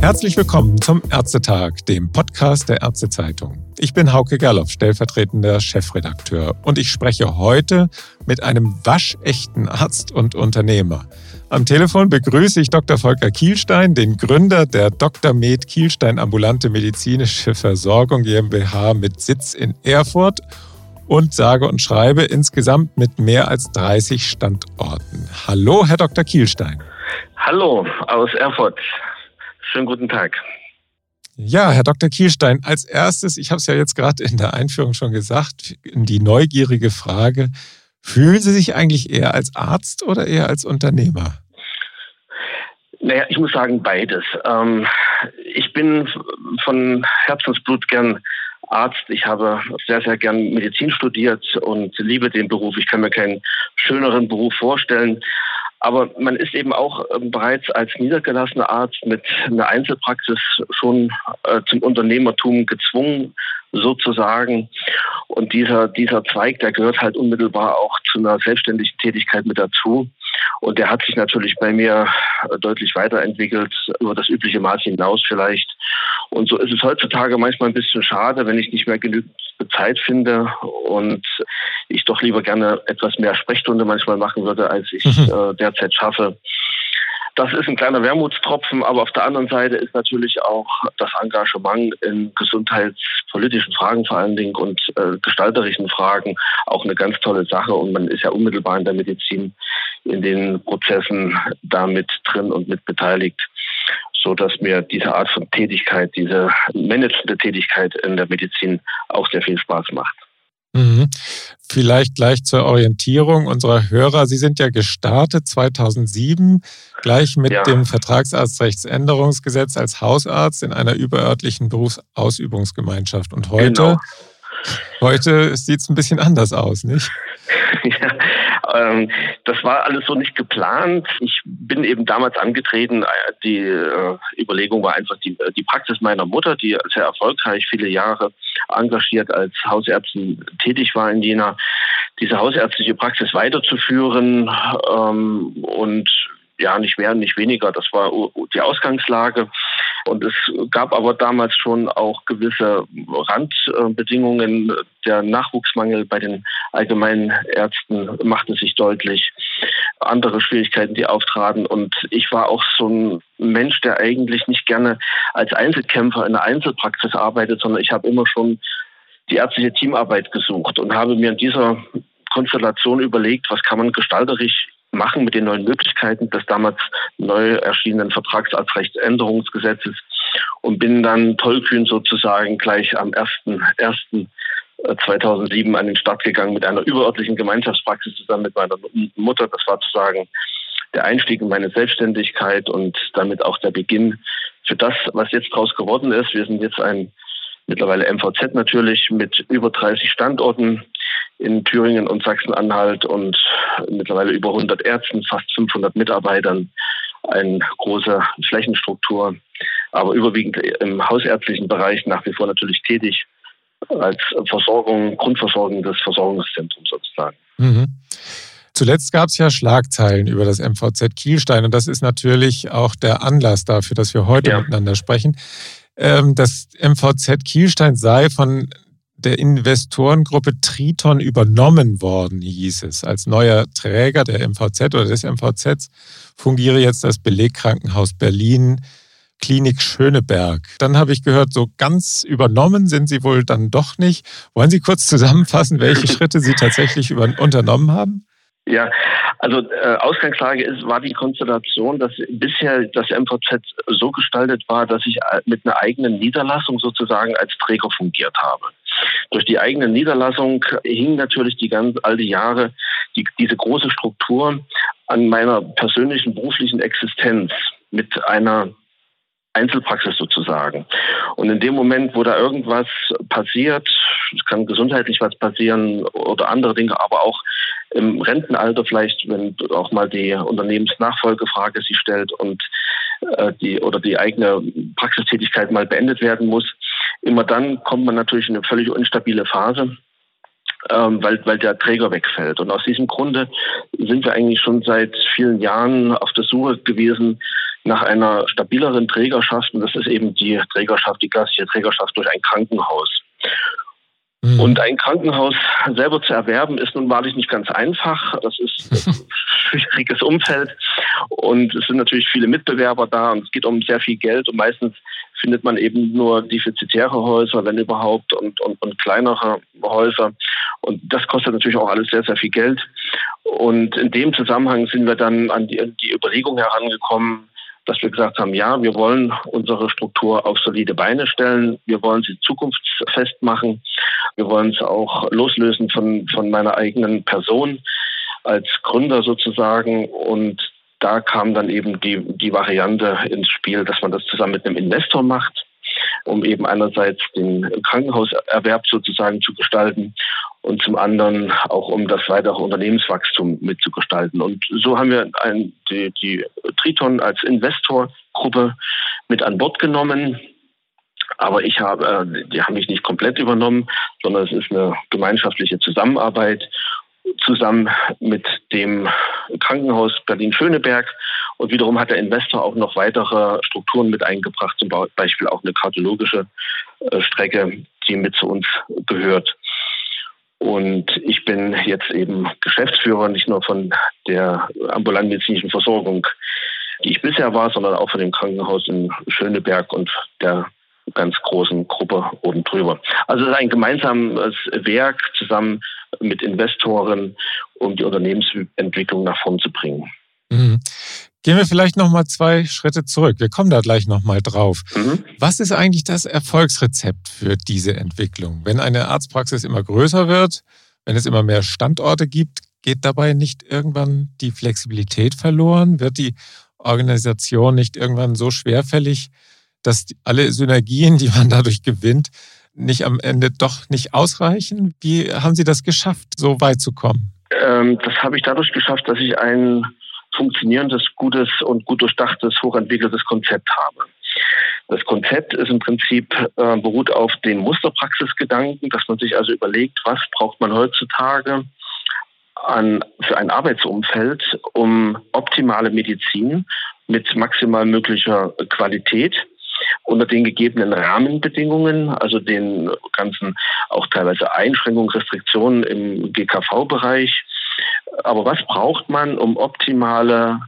Herzlich willkommen zum Ärztetag, dem Podcast der Ärztezeitung. Ich bin Hauke Gerloff, stellvertretender Chefredakteur und ich spreche heute mit einem waschechten Arzt und Unternehmer. Am Telefon begrüße ich Dr. Volker Kielstein, den Gründer der Dr. Med Kielstein Ambulante Medizinische Versorgung GmbH mit Sitz in Erfurt und sage und schreibe insgesamt mit mehr als 30 Standorten. Hallo, Herr Dr. Kielstein. Hallo aus Erfurt. Schönen guten Tag. Ja, Herr Dr. Kielstein, als erstes, ich habe es ja jetzt gerade in der Einführung schon gesagt, die neugierige Frage, fühlen Sie sich eigentlich eher als Arzt oder eher als Unternehmer? Naja, ich muss sagen beides. Ähm, ich bin von Herzensblut gern Arzt. Ich habe sehr, sehr gern Medizin studiert und liebe den Beruf. Ich kann mir keinen schöneren Beruf vorstellen. Aber man ist eben auch ähm, bereits als niedergelassener Arzt mit einer Einzelpraxis schon äh, zum Unternehmertum gezwungen, sozusagen. Und dieser, dieser Zweig, der gehört halt unmittelbar auch zu einer selbstständigen Tätigkeit mit dazu. Und der hat sich natürlich bei mir deutlich weiterentwickelt, über das übliche Maß hinaus vielleicht. Und so ist es heutzutage manchmal ein bisschen schade, wenn ich nicht mehr genügend Zeit finde und ich doch lieber gerne etwas mehr Sprechstunde manchmal machen würde, als ich mhm. äh, derzeit schaffe. Das ist ein kleiner Wermutstropfen, aber auf der anderen Seite ist natürlich auch das Engagement in gesundheitspolitischen Fragen vor allen Dingen und äh, gestalterischen Fragen auch eine ganz tolle Sache und man ist ja unmittelbar in der Medizin in den Prozessen damit drin und mit beteiligt so dass mir diese Art von Tätigkeit, diese managende Tätigkeit in der Medizin auch sehr viel Spaß macht. Mhm. Vielleicht gleich zur Orientierung unserer Hörer. Sie sind ja gestartet 2007 gleich mit ja. dem Vertragsarztrechtsänderungsgesetz als Hausarzt in einer überörtlichen Berufsausübungsgemeinschaft. Und heute, genau. Heute sieht es ein bisschen anders aus, nicht? Ja, ähm, das war alles so nicht geplant. Ich bin eben damals angetreten. Äh, die äh, Überlegung war einfach die, die Praxis meiner Mutter, die sehr erfolgreich viele Jahre engagiert als Hausärztin tätig war in Jena, diese hausärztliche Praxis weiterzuführen ähm, und ja, nicht mehr, nicht weniger. Das war die Ausgangslage. Und es gab aber damals schon auch gewisse Randbedingungen. Der Nachwuchsmangel bei den allgemeinen Ärzten machte sich deutlich. Andere Schwierigkeiten, die auftraten. Und ich war auch so ein Mensch, der eigentlich nicht gerne als Einzelkämpfer in der Einzelpraxis arbeitet, sondern ich habe immer schon die ärztliche Teamarbeit gesucht und habe mir in dieser Konstellation überlegt, was kann man gestalterisch machen mit den neuen Möglichkeiten des damals neu erschienenen Vertragsarztrechtsänderungsgesetzes und bin dann tollkühn sozusagen gleich am 1.1.2007 an den Start gegangen mit einer überörtlichen Gemeinschaftspraxis zusammen mit meiner Mutter. Das war zu sagen der Einstieg in meine Selbstständigkeit und damit auch der Beginn für das, was jetzt daraus geworden ist. Wir sind jetzt ein mittlerweile MVZ natürlich mit über 30 Standorten in Thüringen und Sachsen-Anhalt und mittlerweile über 100 Ärzten, fast 500 Mitarbeitern, eine große Flächenstruktur, aber überwiegend im hausärztlichen Bereich nach wie vor natürlich tätig als Versorgung, Grundversorgung des Versorgungszentrums sozusagen. Mhm. Zuletzt gab es ja Schlagzeilen über das MVZ Kielstein und das ist natürlich auch der Anlass dafür, dass wir heute ja. miteinander sprechen. Ähm, das MVZ Kielstein sei von der Investorengruppe Triton übernommen worden, hieß es. Als neuer Träger der MVZ oder des MVZs fungiere jetzt das Belegkrankenhaus Berlin, Klinik Schöneberg. Dann habe ich gehört, so ganz übernommen sind Sie wohl dann doch nicht. Wollen Sie kurz zusammenfassen, welche Schritte Sie tatsächlich über, unternommen haben? Ja, also äh, Ausgangslage ist, war die Konstellation, dass bisher das MVZ so gestaltet war, dass ich äh, mit einer eigenen Niederlassung sozusagen als Träger fungiert habe. Durch die eigene Niederlassung hing natürlich die ganz all die Jahre die, diese große Struktur an meiner persönlichen beruflichen Existenz mit einer Einzelpraxis sozusagen. Und in dem Moment, wo da irgendwas passiert, es kann gesundheitlich was passieren oder andere Dinge, aber auch im Rentenalter vielleicht, wenn auch mal die Unternehmensnachfolgefrage sich stellt und äh, die oder die eigene Praxistätigkeit mal beendet werden muss, immer dann kommt man natürlich in eine völlig instabile Phase. Ähm, weil, weil der Träger wegfällt. Und aus diesem Grunde sind wir eigentlich schon seit vielen Jahren auf der Suche gewesen nach einer stabileren Trägerschaft. Und das ist eben die Trägerschaft, die klassische Trägerschaft durch ein Krankenhaus. Mhm. Und ein Krankenhaus selber zu erwerben, ist nun wahrlich nicht ganz einfach. Das ist ein schwieriges Umfeld. Und es sind natürlich viele Mitbewerber da und es geht um sehr viel Geld. Und meistens findet man eben nur defizitäre Häuser, wenn überhaupt, und, und, und kleinere Häuser. Und das kostet natürlich auch alles sehr, sehr viel Geld. Und in dem Zusammenhang sind wir dann an die, die Überlegung herangekommen, dass wir gesagt haben, ja, wir wollen unsere Struktur auf solide Beine stellen, wir wollen sie zukunftsfest machen, wir wollen es auch loslösen von, von meiner eigenen Person als Gründer sozusagen und da kam dann eben die, die Variante ins Spiel, dass man das zusammen mit einem Investor macht um eben einerseits den Krankenhauserwerb sozusagen zu gestalten und zum anderen auch um das weitere Unternehmenswachstum mitzugestalten. Und so haben wir ein, die, die Triton als Investorgruppe mit an Bord genommen. Aber ich habe, äh, die haben mich nicht komplett übernommen, sondern es ist eine gemeinschaftliche Zusammenarbeit zusammen mit dem Krankenhaus Berlin-Schöneberg. Und wiederum hat der Investor auch noch weitere Strukturen mit eingebracht, zum Beispiel auch eine kardiologische äh, Strecke, die mit zu uns gehört. Und ich bin jetzt eben Geschäftsführer nicht nur von der ambulanten medizinischen Versorgung, die ich bisher war, sondern auch von dem Krankenhaus in Schöneberg und der ganz großen Gruppe oben drüber. Also es ist ein gemeinsames Werk zusammen mit Investoren, um die Unternehmensentwicklung nach vorn zu bringen. Mhm. Gehen wir vielleicht noch mal zwei Schritte zurück. Wir kommen da gleich noch mal drauf. Mhm. Was ist eigentlich das Erfolgsrezept für diese Entwicklung? Wenn eine Arztpraxis immer größer wird, wenn es immer mehr Standorte gibt, geht dabei nicht irgendwann die Flexibilität verloren? Wird die Organisation nicht irgendwann so schwerfällig, dass alle Synergien, die man dadurch gewinnt, nicht am Ende doch nicht ausreichen? Wie haben Sie das geschafft, so weit zu kommen? Ähm, das habe ich dadurch geschafft, dass ich ein funktionierendes, gutes und gut durchdachtes, hochentwickeltes Konzept habe. Das Konzept ist im Prinzip äh, beruht auf den Musterpraxisgedanken, dass man sich also überlegt, was braucht man heutzutage an, für ein Arbeitsumfeld, um optimale Medizin mit maximal möglicher Qualität unter den gegebenen Rahmenbedingungen, also den ganzen auch teilweise Einschränkungen, Restriktionen im GKV-Bereich. Aber was braucht man, um optimale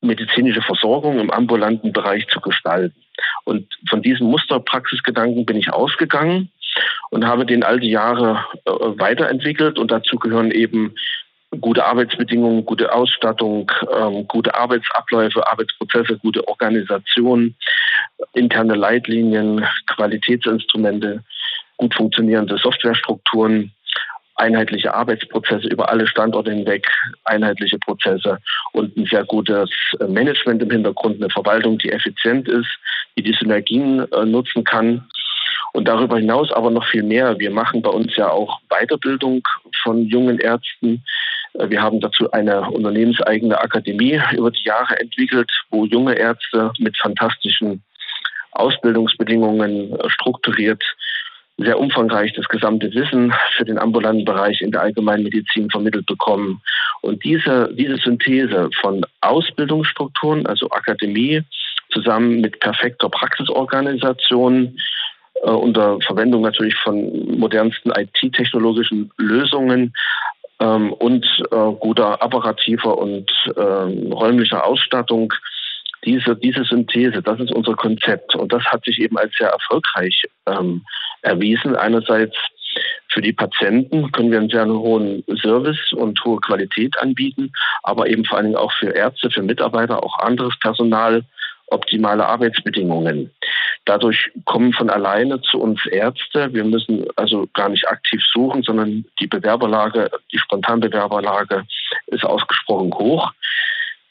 medizinische Versorgung im ambulanten Bereich zu gestalten? Und von diesem Musterpraxisgedanken bin ich ausgegangen und habe den all die Jahre äh, weiterentwickelt und dazu gehören eben gute Arbeitsbedingungen, gute Ausstattung, ähm, gute Arbeitsabläufe, Arbeitsprozesse, gute Organisation, interne Leitlinien, Qualitätsinstrumente, gut funktionierende Softwarestrukturen, einheitliche Arbeitsprozesse über alle Standorte hinweg, einheitliche Prozesse und ein sehr gutes Management im Hintergrund, eine Verwaltung, die effizient ist, die die Synergien äh, nutzen kann. Und darüber hinaus aber noch viel mehr. Wir machen bei uns ja auch Weiterbildung von jungen Ärzten. Äh, wir haben dazu eine unternehmenseigene Akademie über die Jahre entwickelt, wo junge Ärzte mit fantastischen Ausbildungsbedingungen äh, strukturiert sehr umfangreich das gesamte Wissen für den ambulanten Bereich in der Allgemeinmedizin vermittelt bekommen. Und diese, diese Synthese von Ausbildungsstrukturen, also Akademie, zusammen mit perfekter Praxisorganisation, äh, unter Verwendung natürlich von modernsten IT-technologischen Lösungen, ähm, und äh, guter apparativer und äh, räumlicher Ausstattung. Diese, diese Synthese, das ist unser Konzept. Und das hat sich eben als sehr erfolgreich ähm, erwiesen. Einerseits für die Patienten können wir einen sehr hohen Service und hohe Qualität anbieten, aber eben vor allen Dingen auch für Ärzte, für Mitarbeiter, auch anderes Personal optimale Arbeitsbedingungen. Dadurch kommen von alleine zu uns Ärzte. Wir müssen also gar nicht aktiv suchen, sondern die Bewerberlage, die Spontanbewerberlage ist ausgesprochen hoch.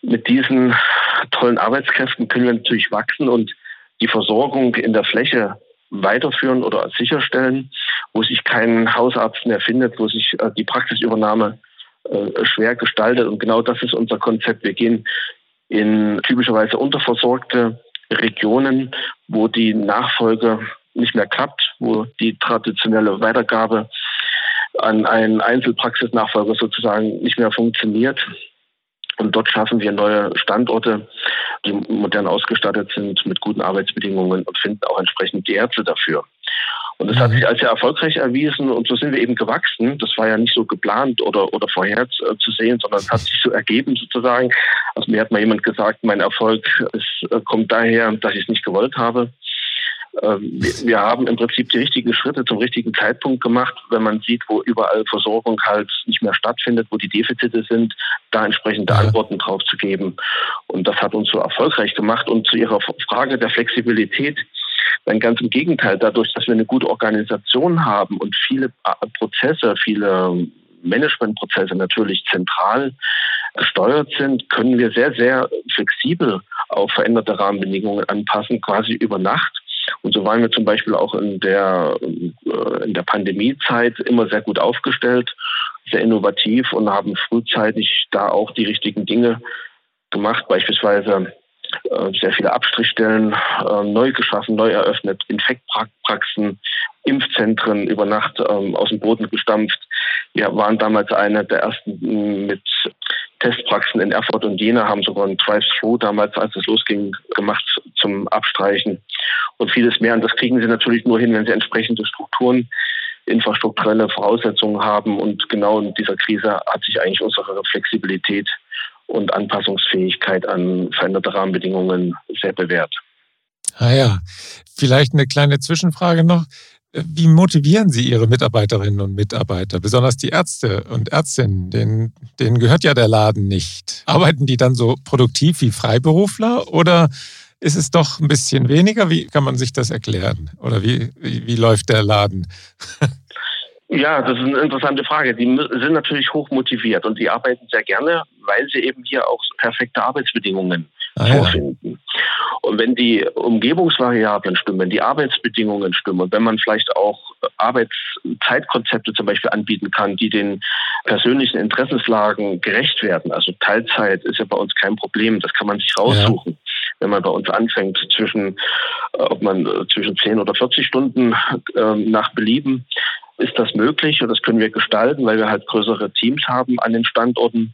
Mit diesen tollen Arbeitskräften können wir natürlich wachsen und die Versorgung in der Fläche weiterführen oder sicherstellen, wo sich kein Hausarzt mehr findet, wo sich äh, die Praxisübernahme äh, schwer gestaltet. Und genau das ist unser Konzept. Wir gehen in typischerweise unterversorgte Regionen, wo die Nachfolge nicht mehr klappt, wo die traditionelle Weitergabe an einen Einzelpraxisnachfolger sozusagen nicht mehr funktioniert. Und dort schaffen wir neue Standorte die modern ausgestattet sind mit guten Arbeitsbedingungen und finden auch entsprechend die Ärzte dafür. Und das hat mhm. sich als sehr erfolgreich erwiesen und so sind wir eben gewachsen. Das war ja nicht so geplant oder, oder vorher zu sehen, sondern es hat sich so ergeben sozusagen. Also mir hat mal jemand gesagt, mein Erfolg ist, äh, kommt daher, dass ich es nicht gewollt habe. Ähm, wir haben im Prinzip die richtigen Schritte zum richtigen Zeitpunkt gemacht, wenn man sieht, wo überall Versorgung halt nicht mehr stattfindet, wo die Defizite sind, da entsprechende Antworten drauf zu geben. Und das hat uns so erfolgreich gemacht. Und zu Ihrer Frage der Flexibilität, dann ganz im Gegenteil, dadurch, dass wir eine gute Organisation haben und viele äh, Prozesse, viele Managementprozesse natürlich zentral gesteuert sind, können wir sehr, sehr flexibel auf veränderte Rahmenbedingungen anpassen, quasi über Nacht. Und so waren wir zum Beispiel auch in der, äh, in der Pandemiezeit immer sehr gut aufgestellt, sehr innovativ und haben frühzeitig da auch die richtigen Dinge gemacht, beispielsweise sehr viele Abstrichstellen äh, neu geschaffen, neu eröffnet, Infektpraxen, Impfzentren über Nacht ähm, aus dem Boden gestampft. Wir waren damals einer der ersten mit Testpraxen in Erfurt und Jena, haben sogar ein Drive-Thru damals, als es losging, gemacht zum Abstreichen und vieles mehr. Und das kriegen sie natürlich nur hin, wenn sie entsprechende Strukturen, infrastrukturelle Voraussetzungen haben. Und genau in dieser Krise hat sich eigentlich unsere Flexibilität und Anpassungsfähigkeit an veränderte Rahmenbedingungen sehr bewährt. Ah ja, vielleicht eine kleine Zwischenfrage noch. Wie motivieren Sie Ihre Mitarbeiterinnen und Mitarbeiter, besonders die Ärzte und Ärztinnen? Denen, denen gehört ja der Laden nicht. Arbeiten die dann so produktiv wie Freiberufler oder ist es doch ein bisschen weniger? Wie kann man sich das erklären? Oder wie, wie, wie läuft der Laden? Ja, das ist eine interessante Frage. Die sind natürlich hoch motiviert und die arbeiten sehr gerne, weil sie eben hier auch perfekte Arbeitsbedingungen ah, vorfinden. Ja. Und wenn die Umgebungsvariablen stimmen, wenn die Arbeitsbedingungen stimmen und wenn man vielleicht auch Arbeitszeitkonzepte zum Beispiel anbieten kann, die den persönlichen Interessenslagen gerecht werden. Also Teilzeit ist ja bei uns kein Problem, das kann man sich raussuchen. Ja. Wenn man bei uns anfängt zwischen, äh, ob man äh, zwischen 10 oder 40 Stunden äh, nach Belieben ist das möglich und das können wir gestalten, weil wir halt größere Teams haben an den Standorten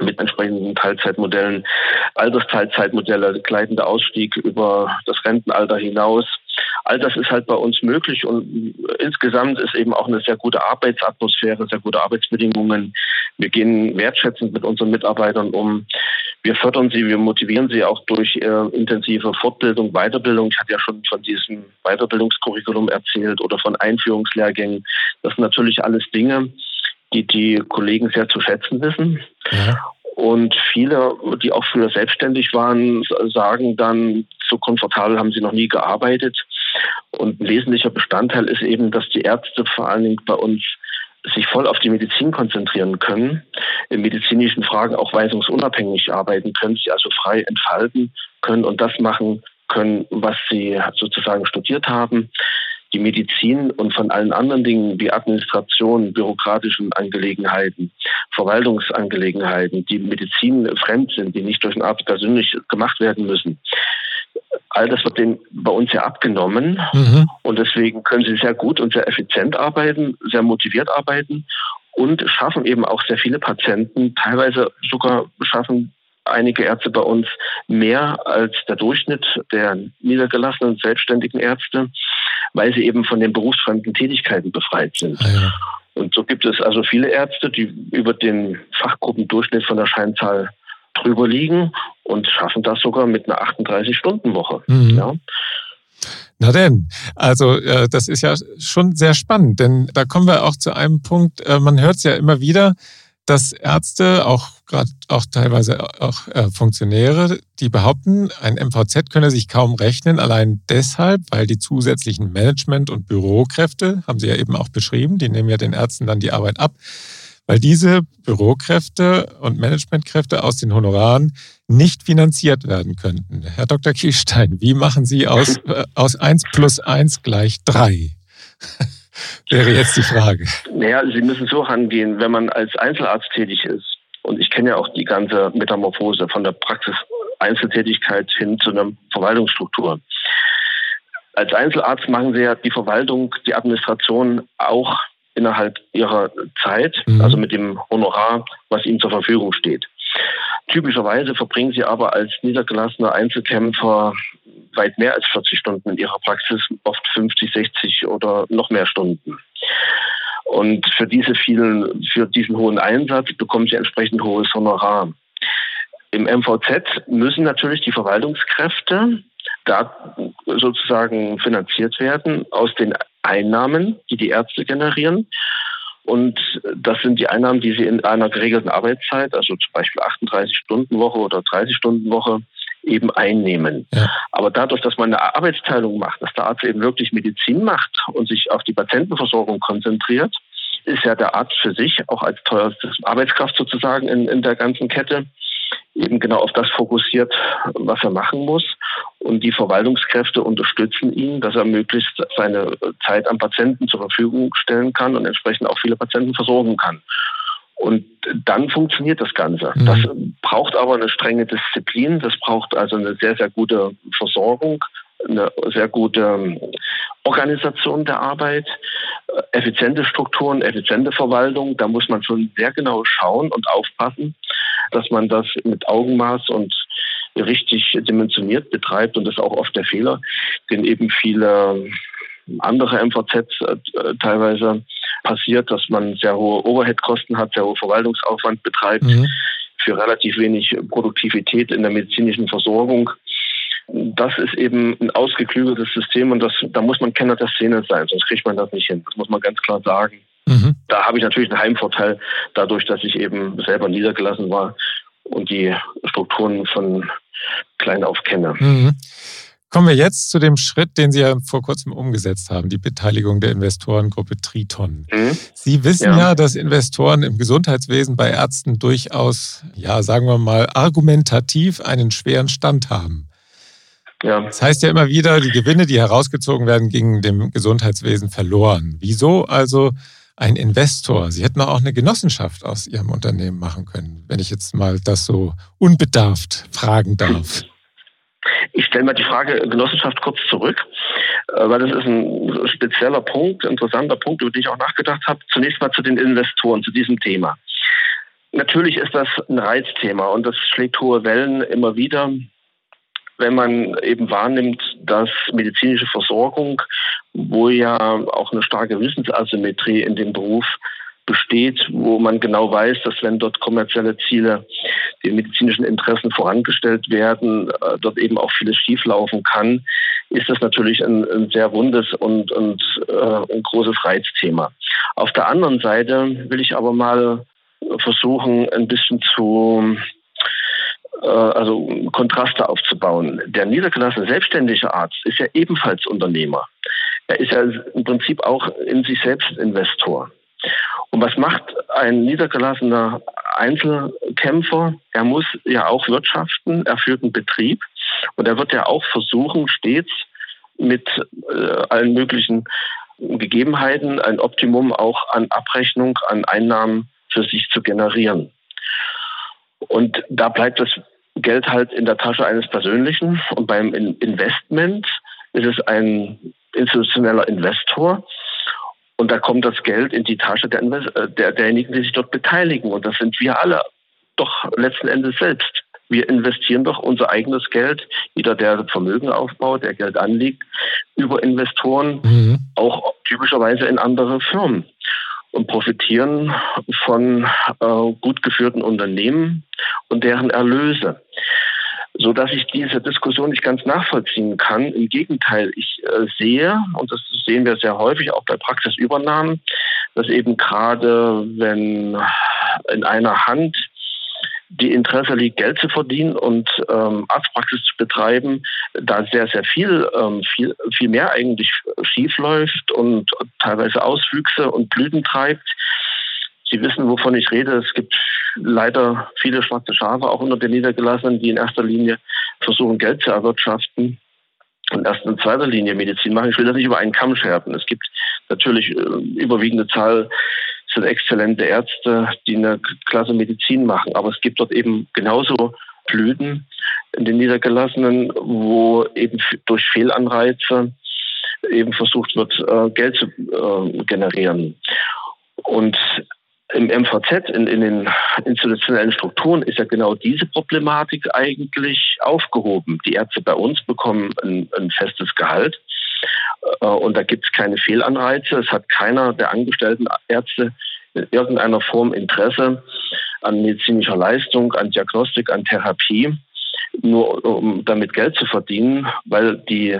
mit entsprechenden Teilzeitmodellen, Altersteilzeitmodelle, gleitender Ausstieg über das Rentenalter hinaus. All das ist halt bei uns möglich und insgesamt ist eben auch eine sehr gute Arbeitsatmosphäre, sehr gute Arbeitsbedingungen. Wir gehen wertschätzend mit unseren Mitarbeitern um. Wir fördern sie, wir motivieren sie auch durch äh, intensive Fortbildung, Weiterbildung. Ich hatte ja schon von diesem Weiterbildungskurriculum erzählt oder von Einführungslehrgängen. Das sind natürlich alles Dinge, die die Kollegen sehr zu schätzen wissen. Ja. Und viele, die auch früher selbstständig waren, sagen dann, so komfortabel haben sie noch nie gearbeitet. Und ein wesentlicher Bestandteil ist eben, dass die Ärzte vor allen Dingen bei uns sich voll auf die Medizin konzentrieren können, in medizinischen Fragen auch weisungsunabhängig arbeiten können, sich also frei entfalten können und das machen können, was sie sozusagen studiert haben die Medizin und von allen anderen Dingen wie Administration, bürokratischen Angelegenheiten, Verwaltungsangelegenheiten, die Medizin fremd sind, die nicht durch den Arzt persönlich gemacht werden müssen. All das wird denen bei uns ja abgenommen mhm. und deswegen können sie sehr gut und sehr effizient arbeiten, sehr motiviert arbeiten und schaffen eben auch sehr viele Patienten, teilweise sogar schaffen einige Ärzte bei uns mehr als der Durchschnitt der niedergelassenen selbstständigen Ärzte, weil sie eben von den berufsfremden Tätigkeiten befreit sind. Ah, ja. Und so gibt es also viele Ärzte, die über den Fachgruppendurchschnitt von der Scheinzahl drüber liegen und schaffen das sogar mit einer 38-Stunden-Woche. Mhm. Ja. Na denn, also äh, das ist ja schon sehr spannend, denn da kommen wir auch zu einem Punkt, äh, man hört es ja immer wieder, dass Ärzte, auch gerade auch teilweise auch äh, Funktionäre, die behaupten, ein MVZ könne sich kaum rechnen, allein deshalb, weil die zusätzlichen Management- und Bürokräfte, haben Sie ja eben auch beschrieben, die nehmen ja den Ärzten dann die Arbeit ab, weil diese Bürokräfte und Managementkräfte aus den Honoraren nicht finanziert werden könnten. Herr Dr. Kielstein, wie machen Sie aus, äh, aus 1 plus 1 gleich 3? wäre jetzt die Frage. Naja, Sie müssen so rangehen, wenn man als Einzelarzt tätig ist. Und ich kenne ja auch die ganze Metamorphose von der Praxis Einzeltätigkeit hin zu einer Verwaltungsstruktur. Als Einzelarzt machen Sie ja die Verwaltung, die Administration auch innerhalb Ihrer Zeit, mhm. also mit dem Honorar, was Ihnen zur Verfügung steht. Typischerweise verbringen sie aber als niedergelassener Einzelkämpfer weit mehr als 40 Stunden in ihrer Praxis, oft 50, 60 oder noch mehr Stunden. Und für diese vielen, für diesen hohen Einsatz bekommen sie entsprechend hohes Honorar. Im MVZ müssen natürlich die Verwaltungskräfte da sozusagen finanziert werden aus den Einnahmen, die die Ärzte generieren. Und das sind die Einnahmen, die sie in einer geregelten Arbeitszeit, also zum Beispiel 38-Stunden-Woche oder 30-Stunden-Woche, eben einnehmen. Ja. Aber dadurch, dass man eine Arbeitsteilung macht, dass der Arzt eben wirklich Medizin macht und sich auf die Patientenversorgung konzentriert, ist ja der Arzt für sich auch als teuerste Arbeitskraft sozusagen in, in der ganzen Kette eben genau auf das fokussiert, was er machen muss. Und die Verwaltungskräfte unterstützen ihn, dass er möglichst seine Zeit am Patienten zur Verfügung stellen kann und entsprechend auch viele Patienten versorgen kann. Und dann funktioniert das Ganze. Mhm. Das braucht aber eine strenge Disziplin, das braucht also eine sehr, sehr gute Versorgung, eine sehr gute ähm, Organisation der Arbeit, äh, effiziente Strukturen, effiziente Verwaltung. Da muss man schon sehr genau schauen und aufpassen, dass man das mit Augenmaß und richtig dimensioniert betreibt. Und das ist auch oft der Fehler, den eben viele andere MVZs äh, teilweise passiert, dass man sehr hohe Overhead-Kosten hat, sehr hohen Verwaltungsaufwand betreibt, mhm. für relativ wenig Produktivität in der medizinischen Versorgung. Das ist eben ein ausgeklügeltes System und das, da muss man Kenner der Szene sein, sonst kriegt man das nicht hin. Das muss man ganz klar sagen. Mhm. Da habe ich natürlich einen Heimvorteil, dadurch, dass ich eben selber niedergelassen war und die Strukturen von klein auf kenne. Mhm. Kommen wir jetzt zu dem Schritt, den Sie ja vor kurzem umgesetzt haben, die Beteiligung der Investorengruppe Triton. Mhm. Sie wissen ja. ja. dass Investoren im Gesundheitswesen bei Ärzten durchaus, ja, sagen wir mal, argumentativ einen schweren Stand haben. Ja. Das heißt ja immer wieder, die Gewinne, die herausgezogen werden, gingen dem Gesundheitswesen verloren. Wieso also ein Investor? Sie hätten auch eine Genossenschaft aus Ihrem Unternehmen machen können, wenn ich jetzt mal das so unbedarft fragen darf. Ich stelle mal die Frage Genossenschaft kurz zurück, äh, weil das ist ein spezieller Punkt, interessanter Punkt, über den ich auch nachgedacht habe. Zunächst mal zu den Investoren, zu diesem Thema. Natürlich ist das ein Reizthema und das schlägt hohe Wellen immer wieder, wenn man eben wahrnimmt, dass medizinische Versorgung, wo ja auch eine starke Wissensasymmetrie in dem Beruf besteht, wo man genau weiß, dass wenn dort kommerzielle Ziele den medizinischen Interessen vorangestellt werden, äh, dort eben auch vieles schieflaufen kann, ist das natürlich ein, ein sehr rundes und, und äh, ein großes Reizthema. Auf der anderen Seite will ich aber mal versuchen, ein bisschen zu also Kontraste aufzubauen. Der niedergelassene selbstständige Arzt ist ja ebenfalls Unternehmer. Er ist ja im Prinzip auch in sich selbst Investor. Und was macht ein niedergelassener Einzelkämpfer? Er muss ja auch wirtschaften, er führt einen Betrieb und er wird ja auch versuchen, stets mit äh, allen möglichen Gegebenheiten ein Optimum auch an Abrechnung, an Einnahmen für sich zu generieren. Und da bleibt das Geld halt in der Tasche eines Persönlichen. Und beim Investment ist es ein institutioneller Investor, und da kommt das Geld in die Tasche der, äh, der, derjenigen, die sich dort beteiligen. Und das sind wir alle doch letzten Endes selbst. Wir investieren doch unser eigenes Geld, jeder, der Vermögen aufbaut, der Geld anlegt, über Investoren, mhm. auch typischerweise in andere Firmen und profitieren von äh, gut geführten Unternehmen und deren Erlöse so dass ich diese Diskussion nicht ganz nachvollziehen kann. Im Gegenteil, ich äh, sehe, und das sehen wir sehr häufig auch bei Praxisübernahmen, dass eben gerade wenn in einer Hand die Interesse liegt, Geld zu verdienen und ähm, Arztpraxis zu betreiben, da sehr, sehr viel, ähm, viel, viel mehr eigentlich schief läuft und teilweise Auswüchse und Blüten treibt. Sie wissen, wovon ich rede. Es gibt leider viele schwarze Schafe, auch unter den Niedergelassenen, die in erster Linie versuchen, Geld zu erwirtschaften und erst in zweiter Linie Medizin machen. Ich will das nicht über einen Kamm schärfen. Es gibt natürlich äh, überwiegende Zahl sind exzellente Ärzte, die eine klasse Medizin machen. Aber es gibt dort eben genauso Blüten in den Niedergelassenen, wo eben durch Fehlanreize eben versucht wird, äh, Geld zu äh, generieren. Und im MVZ, in, in, den institutionellen Strukturen, ist ja genau diese Problematik eigentlich aufgehoben. Die Ärzte bei uns bekommen ein, ein festes Gehalt und da gibt es keine Fehlanreize. Es hat keiner der angestellten Ärzte in irgendeiner Form Interesse an medizinischer Leistung, an Diagnostik, an Therapie, nur um damit Geld zu verdienen, weil die,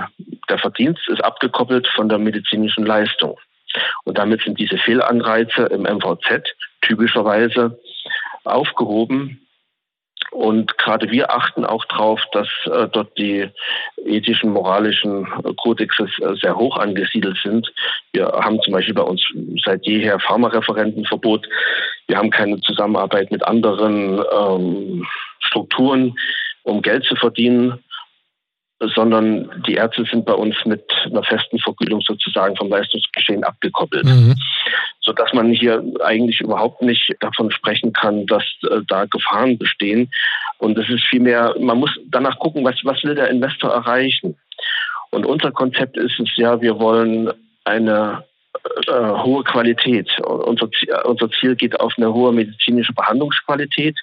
der Verdienst ist abgekoppelt von der medizinischen Leistung. Und damit sind diese Fehlanreize im MVZ typischerweise aufgehoben. Und gerade wir achten auch darauf, dass äh, dort die ethischen, moralischen Kodexes äh, sehr hoch angesiedelt sind. Wir haben zum Beispiel bei uns seit jeher Pharmareferentenverbot. Wir haben keine Zusammenarbeit mit anderen ähm, Strukturen, um Geld zu verdienen sondern die Ärzte sind bei uns mit einer festen Vergütung sozusagen vom Leistungsgeschehen abgekoppelt. Mhm. Sodass man hier eigentlich überhaupt nicht davon sprechen kann, dass äh, da Gefahren bestehen. Und es ist vielmehr, man muss danach gucken, was, was will der Investor erreichen. Und unser Konzept ist es ja, wir wollen eine äh, hohe Qualität. Unser, unser Ziel geht auf eine hohe medizinische Behandlungsqualität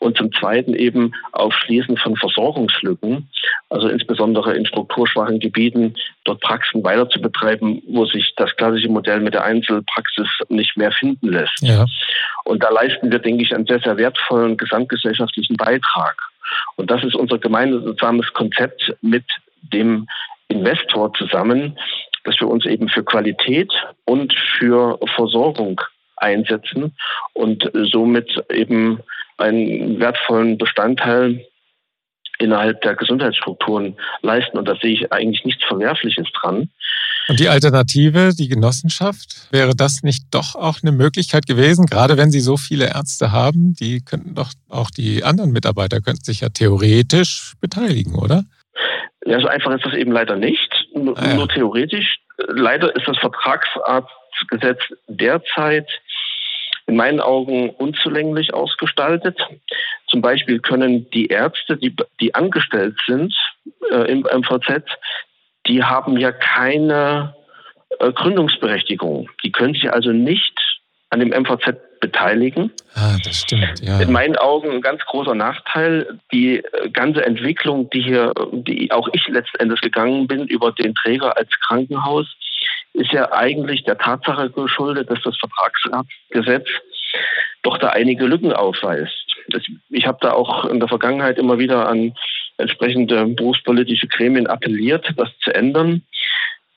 und zum Zweiten eben auf Schließen von Versorgungslücken, also insbesondere in strukturschwachen Gebieten, dort Praxen weiter zu betreiben, wo sich das klassische Modell mit der Einzelpraxis nicht mehr finden lässt. Ja. Und da leisten wir, denke ich, einen sehr, sehr wertvollen gesamtgesellschaftlichen Beitrag. Und das ist unser gemeinsames Konzept mit dem Investor zusammen, dass wir uns eben für Qualität und für Versorgung einsetzen und somit eben einen wertvollen Bestandteil innerhalb der Gesundheitsstrukturen leisten. Und da sehe ich eigentlich nichts Verwerfliches dran. Und die Alternative, die Genossenschaft, wäre das nicht doch auch eine Möglichkeit gewesen? Gerade wenn Sie so viele Ärzte haben, die könnten doch auch die anderen Mitarbeiter könnten sich ja theoretisch beteiligen, oder? Ja, so einfach ist das eben leider nicht. Nur, ah ja. nur theoretisch. Leider ist das Vertragsarztgesetz derzeit in meinen Augen unzulänglich ausgestaltet. Zum Beispiel können die Ärzte, die, die angestellt sind äh, im MVZ, die haben ja keine äh, Gründungsberechtigung. Die können sich also nicht an dem MVZ beteiligen. Ah, das stimmt, ja. In meinen Augen ein ganz großer Nachteil. Die äh, ganze Entwicklung, die hier, die auch ich letztendlich gegangen bin, über den Träger als Krankenhaus, ist ja eigentlich der Tatsache geschuldet, dass das Vertragsgesetz doch da einige Lücken aufweist. Ich habe da auch in der Vergangenheit immer wieder an entsprechende berufspolitische Gremien appelliert, das zu ändern.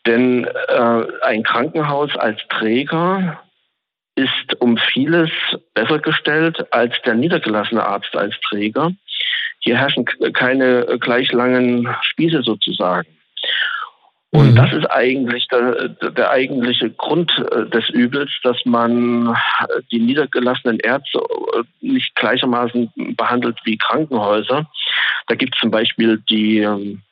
Denn äh, ein Krankenhaus als Träger ist um vieles besser gestellt als der niedergelassene Arzt als Träger. Hier herrschen keine gleich langen Spieße sozusagen. Und mhm. das ist eigentlich der, der, eigentliche Grund äh, des Übels, dass man die niedergelassenen Ärzte äh, nicht gleichermaßen behandelt wie Krankenhäuser. Da gibt es zum Beispiel die ähm,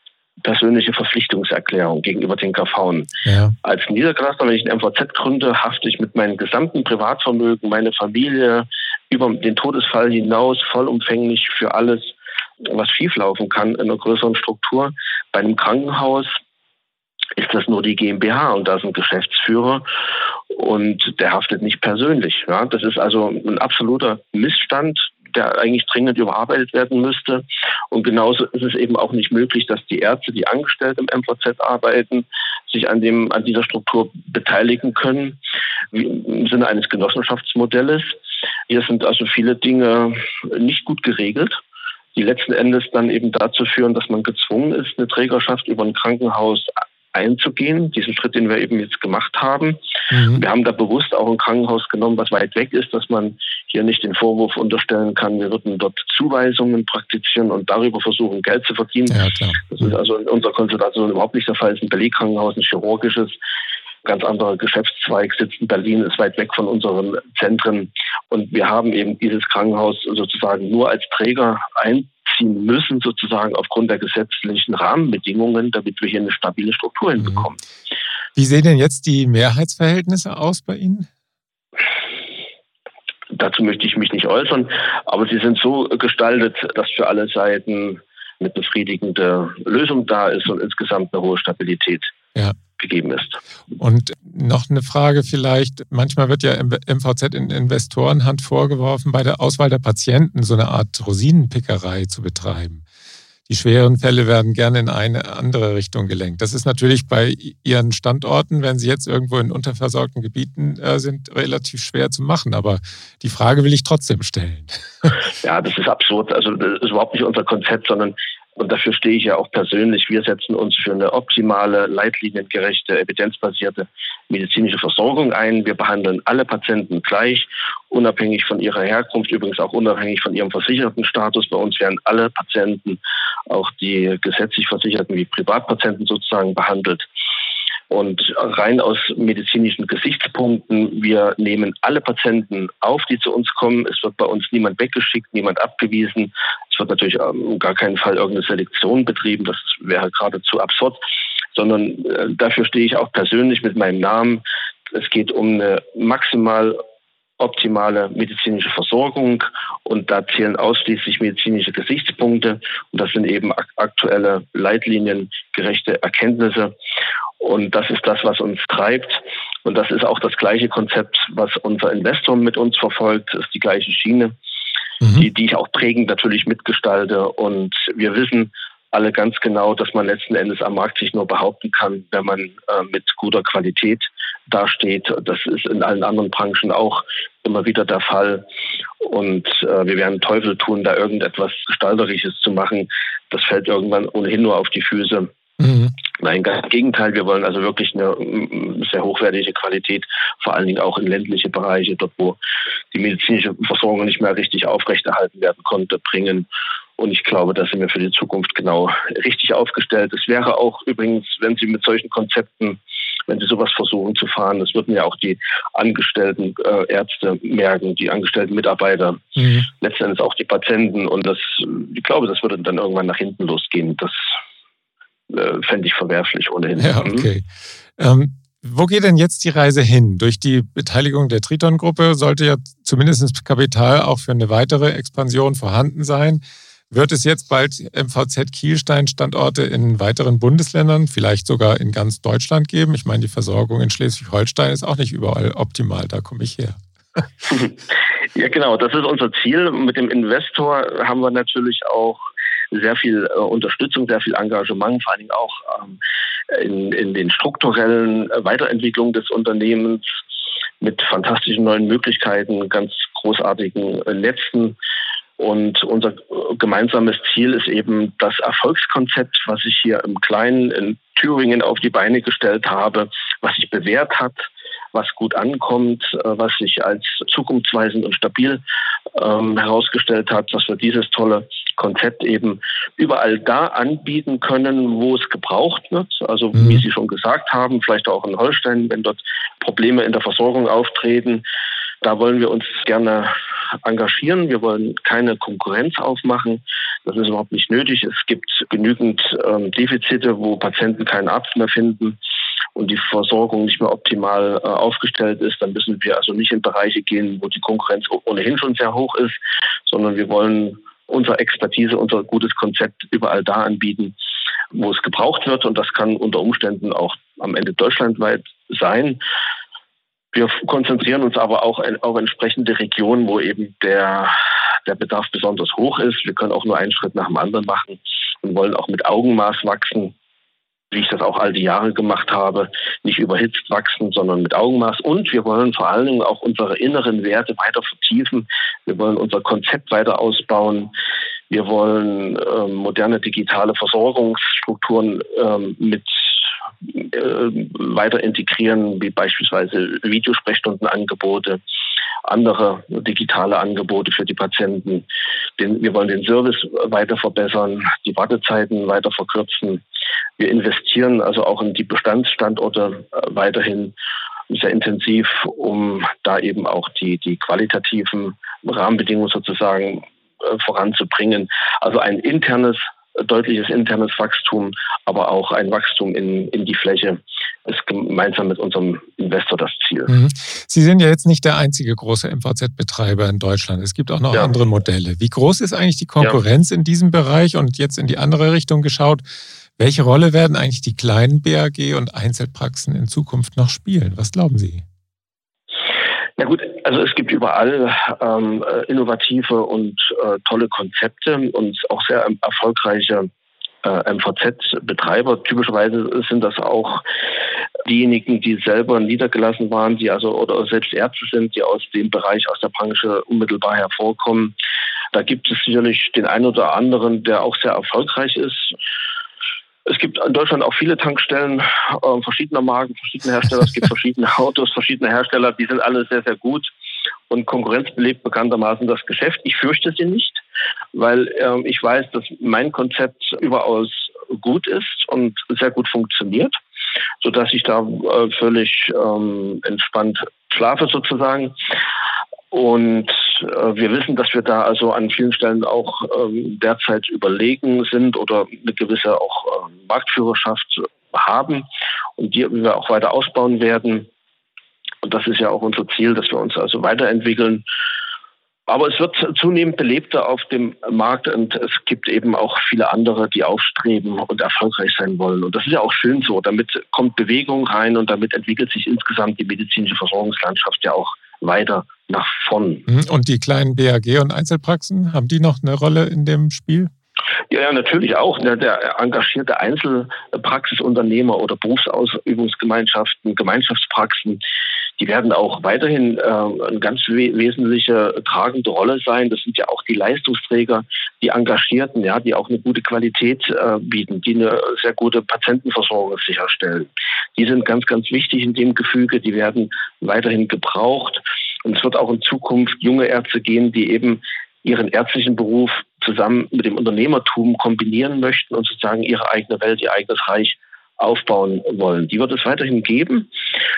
persönliche Verpflichtungserklärung gegenüber den KV. Ja. Als Niedergelassener, wenn ich ein MVZ gründe, hafte ich mit meinem gesamten Privatvermögen, meine Familie über den Todesfall hinaus vollumfänglich für alles, was schieflaufen kann in einer größeren Struktur. Bei einem Krankenhaus ist das nur die GmbH und da ist ein Geschäftsführer und der haftet nicht persönlich. Ja, das ist also ein absoluter Missstand, der eigentlich dringend überarbeitet werden müsste. Und genauso ist es eben auch nicht möglich, dass die Ärzte, die angestellt im MVZ arbeiten, sich an dem, an dieser Struktur beteiligen können, im Sinne eines Genossenschaftsmodells. Hier sind also viele Dinge nicht gut geregelt die letzten Endes dann eben dazu führen, dass man gezwungen ist, eine Trägerschaft über ein Krankenhaus einzugehen, diesen Schritt, den wir eben jetzt gemacht haben. Mhm. Wir haben da bewusst auch ein Krankenhaus genommen, was weit weg ist, dass man hier nicht den Vorwurf unterstellen kann, wir würden dort Zuweisungen praktizieren und darüber versuchen, Geld zu verdienen. Ja, das ist also in unserer Konsultation überhaupt nicht der Fall. Es ist ein Belegkrankenhaus, ein chirurgisches ganz anderer Geschäftszweig sitzt in Berlin, ist weit weg von unseren Zentren. Und wir haben eben dieses Krankenhaus sozusagen nur als Träger einziehen müssen, sozusagen aufgrund der gesetzlichen Rahmenbedingungen, damit wir hier eine stabile Struktur mhm. hinbekommen. Wie sehen denn jetzt die Mehrheitsverhältnisse aus bei Ihnen? Dazu möchte ich mich nicht äußern, aber sie sind so gestaltet, dass für alle Seiten eine befriedigende Lösung da ist und insgesamt eine hohe Stabilität. Ja gegeben ist. Und noch eine Frage vielleicht. Manchmal wird ja MVZ in Investorenhand vorgeworfen, bei der Auswahl der Patienten so eine Art Rosinenpickerei zu betreiben. Die schweren Fälle werden gerne in eine andere Richtung gelenkt. Das ist natürlich bei Ihren Standorten, wenn Sie jetzt irgendwo in unterversorgten Gebieten äh, sind, relativ schwer zu machen. Aber die Frage will ich trotzdem stellen. Ja, das ist absurd. Also das ist überhaupt nicht unser Konzept, sondern und dafür stehe ich ja auch persönlich. Wir setzen uns für eine optimale, leitliniengerechte, evidenzbasierte medizinische Versorgung ein. Wir behandeln alle Patienten gleich, unabhängig von ihrer Herkunft, übrigens auch unabhängig von ihrem versicherten Status. Bei uns werden alle Patienten, auch die gesetzlich Versicherten wie Privatpatienten sozusagen behandelt. Und rein aus medizinischen Gesichtspunkten, wir nehmen alle Patienten auf, die zu uns kommen. Es wird bei uns niemand weggeschickt, niemand abgewiesen. Wird natürlich um gar keinen Fall irgendeine Selektion betrieben. Das wäre geradezu absurd. Sondern äh, dafür stehe ich auch persönlich mit meinem Namen. Es geht um eine maximal optimale medizinische Versorgung und da zählen ausschließlich medizinische Gesichtspunkte und das sind eben aktuelle Leitlinien, gerechte Erkenntnisse und das ist das, was uns treibt. Und das ist auch das gleiche Konzept, was unser Investor mit uns verfolgt, ist die gleiche Schiene, mhm. die, die ich auch prägend natürlich mitgestalte. Und wir wissen alle ganz genau, dass man letzten Endes am Markt sich nur behaupten kann, wenn man äh, mit guter Qualität dasteht. Das ist in allen anderen Branchen auch immer wieder der Fall. Und äh, wir werden Teufel tun, da irgendetwas Gestalterisches zu machen. Das fällt irgendwann ohnehin nur auf die Füße. Nein, ganz im Gegenteil. Wir wollen also wirklich eine sehr hochwertige Qualität, vor allen Dingen auch in ländliche Bereiche, dort wo die medizinische Versorgung nicht mehr richtig aufrechterhalten werden konnte, bringen. Und ich glaube, da sind wir für die Zukunft genau richtig aufgestellt. Es wäre auch übrigens, wenn Sie mit solchen Konzepten, wenn Sie sowas versuchen zu fahren, das würden ja auch die angestellten äh, Ärzte merken, die angestellten Mitarbeiter, mhm. letztendlich auch die Patienten. Und das, ich glaube, das würde dann irgendwann nach hinten losgehen. Das äh, fände ich verwerflich ohnehin. Ja, mhm. okay. Ähm, wo geht denn jetzt die Reise hin? Durch die Beteiligung der Triton-Gruppe sollte ja zumindest Kapital auch für eine weitere Expansion vorhanden sein. Wird es jetzt bald MVZ Kielstein Standorte in weiteren Bundesländern, vielleicht sogar in ganz Deutschland geben? Ich meine, die Versorgung in Schleswig-Holstein ist auch nicht überall optimal, da komme ich her. ja, genau, das ist unser Ziel. Mit dem Investor haben wir natürlich auch sehr viel äh, Unterstützung, sehr viel Engagement, vor allen Dingen auch ähm, in, in den strukturellen Weiterentwicklungen des Unternehmens mit fantastischen neuen Möglichkeiten, ganz großartigen äh, Netzen. Und unser gemeinsames Ziel ist eben das Erfolgskonzept, was ich hier im Kleinen in Thüringen auf die Beine gestellt habe, was sich bewährt hat, was gut ankommt, äh, was sich als zukunftsweisend und stabil ähm, herausgestellt hat, dass wir dieses tolle Konzept eben überall da anbieten können, wo es gebraucht wird. Also mhm. wie Sie schon gesagt haben, vielleicht auch in Holstein, wenn dort Probleme in der Versorgung auftreten. Da wollen wir uns gerne engagieren. Wir wollen keine Konkurrenz aufmachen. Das ist überhaupt nicht nötig. Es gibt genügend ähm, Defizite, wo Patienten keinen Arzt mehr finden und die Versorgung nicht mehr optimal äh, aufgestellt ist, dann müssen wir also nicht in Bereiche gehen, wo die Konkurrenz ohnehin schon sehr hoch ist, sondern wir wollen unsere Expertise, unser gutes Konzept überall da anbieten, wo es gebraucht wird. Und das kann unter Umständen auch am Ende deutschlandweit sein. Wir konzentrieren uns aber auch auf entsprechende Regionen, wo eben der, der Bedarf besonders hoch ist. Wir können auch nur einen Schritt nach dem anderen machen und wollen auch mit Augenmaß wachsen wie ich das auch all die Jahre gemacht habe, nicht überhitzt wachsen, sondern mit Augenmaß. Und wir wollen vor allen Dingen auch unsere inneren Werte weiter vertiefen. Wir wollen unser Konzept weiter ausbauen. Wir wollen ähm, moderne digitale Versorgungsstrukturen ähm, mit äh, weiter integrieren, wie beispielsweise Videosprechstundenangebote, andere digitale Angebote für die Patienten. wir wollen den Service weiter verbessern, die Wartezeiten weiter verkürzen. Wir investieren also auch in die Bestandsstandorte äh, weiterhin sehr intensiv, um da eben auch die, die qualitativen Rahmenbedingungen sozusagen äh, voranzubringen. Also ein internes deutliches internes Wachstum, aber auch ein Wachstum in, in die Fläche ist gemeinsam mit unserem Investor das Ziel. Mhm. Sie sind ja jetzt nicht der einzige große MVZ-Betreiber in Deutschland. Es gibt auch noch ja. andere Modelle. Wie groß ist eigentlich die Konkurrenz ja. in diesem Bereich und jetzt in die andere Richtung geschaut? Welche Rolle werden eigentlich die kleinen BAG und Einzelpraxen in Zukunft noch spielen? Was glauben Sie? Ja gut, also es gibt überall ähm, innovative und äh, tolle Konzepte und auch sehr erfolgreiche äh, MVZ-Betreiber. Typischerweise sind das auch diejenigen, die selber niedergelassen waren, die also oder selbst Ärzte sind, die aus dem Bereich, aus der Branche unmittelbar hervorkommen. Da gibt es sicherlich den einen oder anderen, der auch sehr erfolgreich ist. Es gibt in Deutschland auch viele Tankstellen äh, verschiedener Marken, verschiedene Hersteller. Es gibt verschiedene Autos, verschiedene Hersteller. Die sind alle sehr, sehr gut. Und Konkurrenz belebt bekanntermaßen das Geschäft. Ich fürchte sie nicht, weil äh, ich weiß, dass mein Konzept überaus gut ist und sehr gut funktioniert, sodass ich da äh, völlig ähm, entspannt schlafe sozusagen. Und wir wissen, dass wir da also an vielen Stellen auch ähm, derzeit überlegen sind oder eine gewisse auch äh, Marktführerschaft haben und die wir auch weiter ausbauen werden. Und das ist ja auch unser Ziel, dass wir uns also weiterentwickeln. Aber es wird zunehmend belebter auf dem Markt und es gibt eben auch viele andere, die aufstreben und erfolgreich sein wollen. Und das ist ja auch schön so. Damit kommt Bewegung rein und damit entwickelt sich insgesamt die medizinische Versorgungslandschaft ja auch weiter nach vorn. Mhm. Und die kleinen BAG und Einzelpraxen, haben die noch eine Rolle in dem Spiel? Ja, ja, natürlich auch. Der, der engagierte Einzelpraxisunternehmer oder Berufsausübungsgemeinschaften, Gemeinschaftspraxen, die werden auch weiterhin äh, eine ganz we wesentliche tragende Rolle sein. Das sind ja auch die Leistungsträger, die Engagierten, ja, die auch eine gute Qualität äh, bieten, die eine sehr gute Patientenversorgung sicherstellen. Die sind ganz, ganz wichtig in dem Gefüge. Die werden weiterhin gebraucht. Und es wird auch in Zukunft junge Ärzte gehen, die eben ihren ärztlichen Beruf zusammen mit dem Unternehmertum kombinieren möchten und sozusagen ihre eigene Welt, ihr eigenes Reich aufbauen wollen. Die wird es weiterhin geben.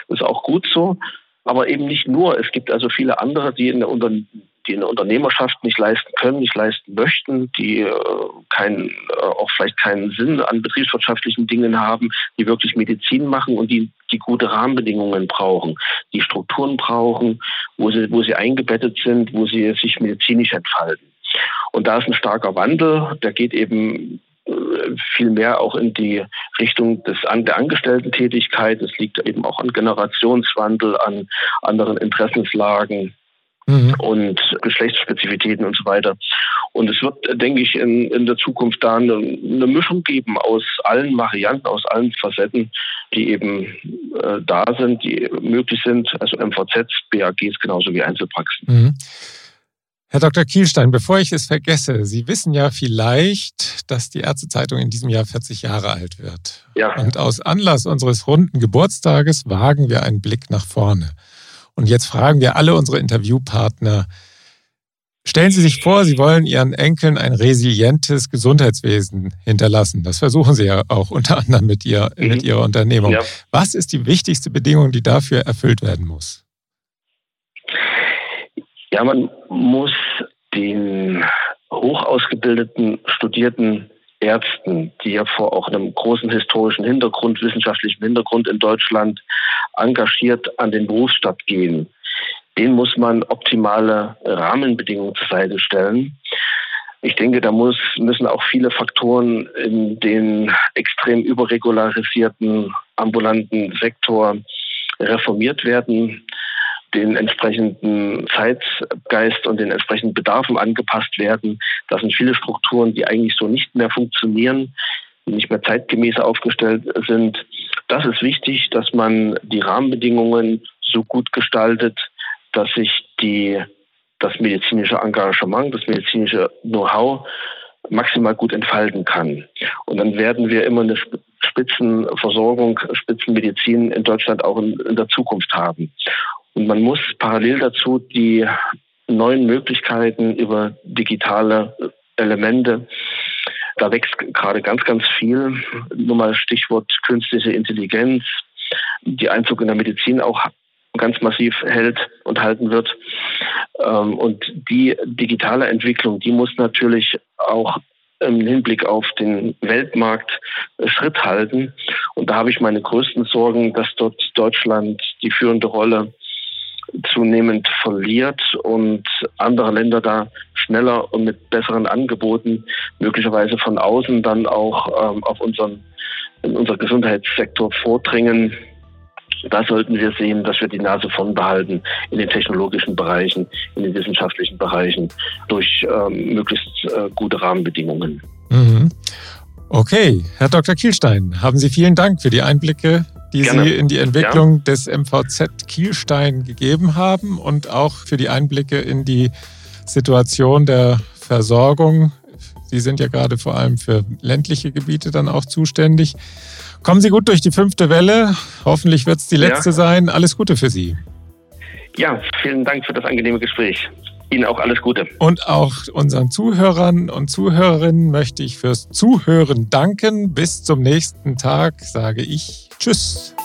Das ist auch gut so. Aber eben nicht nur. Es gibt also viele andere, die in der, die in der Unternehmerschaft nicht leisten können, nicht leisten möchten, die äh, kein, äh, auch vielleicht keinen Sinn an betriebswirtschaftlichen Dingen haben, die wirklich Medizin machen und die, die gute Rahmenbedingungen brauchen, die Strukturen brauchen, wo sie, wo sie eingebettet sind, wo sie sich medizinisch entfalten. Und da ist ein starker Wandel, der geht eben viel mehr auch in die Richtung des, an der Angestellten-Tätigkeit. Es liegt eben auch an Generationswandel, an anderen Interessenslagen. Mhm. und Geschlechtsspezifitäten und so weiter. Und es wird, denke ich, in, in der Zukunft da eine, eine Mischung geben aus allen Varianten, aus allen Facetten, die eben äh, da sind, die möglich sind, also MVZs, BAGs genauso wie Einzelpraxen. Mhm. Herr Dr. Kielstein, bevor ich es vergesse, Sie wissen ja vielleicht, dass die Ärztezeitung in diesem Jahr 40 Jahre alt wird. Ja. Und aus Anlass unseres runden Geburtstages wagen wir einen Blick nach vorne. Und jetzt fragen wir alle unsere Interviewpartner, stellen Sie sich vor, Sie wollen Ihren Enkeln ein resilientes Gesundheitswesen hinterlassen. Das versuchen Sie ja auch unter anderem mit, ihr, mhm. mit Ihrer Unternehmung. Ja. Was ist die wichtigste Bedingung, die dafür erfüllt werden muss? Ja, man muss den hoch ausgebildeten, studierten Ärzten, die ja vor auch einem großen historischen Hintergrund, wissenschaftlichen Hintergrund in Deutschland engagiert an den Berufsstadt gehen. Den muss man optimale Rahmenbedingungen zur Seite stellen. Ich denke, da muss, müssen auch viele Faktoren in den extrem überregularisierten ambulanten Sektor reformiert werden den entsprechenden Zeitgeist und den entsprechenden Bedarfen angepasst werden. Das sind viele Strukturen, die eigentlich so nicht mehr funktionieren, die nicht mehr zeitgemäß aufgestellt sind. Das ist wichtig, dass man die Rahmenbedingungen so gut gestaltet, dass sich die, das medizinische Engagement, das medizinische Know-how maximal gut entfalten kann. Und dann werden wir immer eine Spitzenversorgung, Spitzenmedizin in Deutschland auch in, in der Zukunft haben. Und man muss parallel dazu die neuen Möglichkeiten über digitale Elemente da wächst gerade ganz, ganz viel. Nur mal Stichwort künstliche Intelligenz, die Einzug in der Medizin auch ganz massiv hält und halten wird. Ähm, und die digitale Entwicklung, die muss natürlich auch im Hinblick auf den Weltmarkt Schritt halten. Und da habe ich meine größten Sorgen, dass dort Deutschland die führende Rolle zunehmend verliert und andere Länder da schneller und mit besseren Angeboten möglicherweise von außen dann auch ähm, auf unseren in unser Gesundheitssektor vordringen. Da sollten wir sehen, dass wir die Nase vorn behalten in den technologischen Bereichen, in den wissenschaftlichen Bereichen durch ähm, möglichst äh, gute Rahmenbedingungen. Mhm. Okay, Herr Dr. Kielstein, haben Sie vielen Dank für die Einblicke die Gerne. Sie in die Entwicklung ja. des MVZ Kielstein gegeben haben und auch für die Einblicke in die Situation der Versorgung. Sie sind ja gerade vor allem für ländliche Gebiete dann auch zuständig. Kommen Sie gut durch die fünfte Welle. Hoffentlich wird es die letzte ja. sein. Alles Gute für Sie. Ja, vielen Dank für das angenehme Gespräch. Ihnen auch alles Gute. Und auch unseren Zuhörern und Zuhörerinnen möchte ich fürs Zuhören danken. Bis zum nächsten Tag sage ich Tschüss.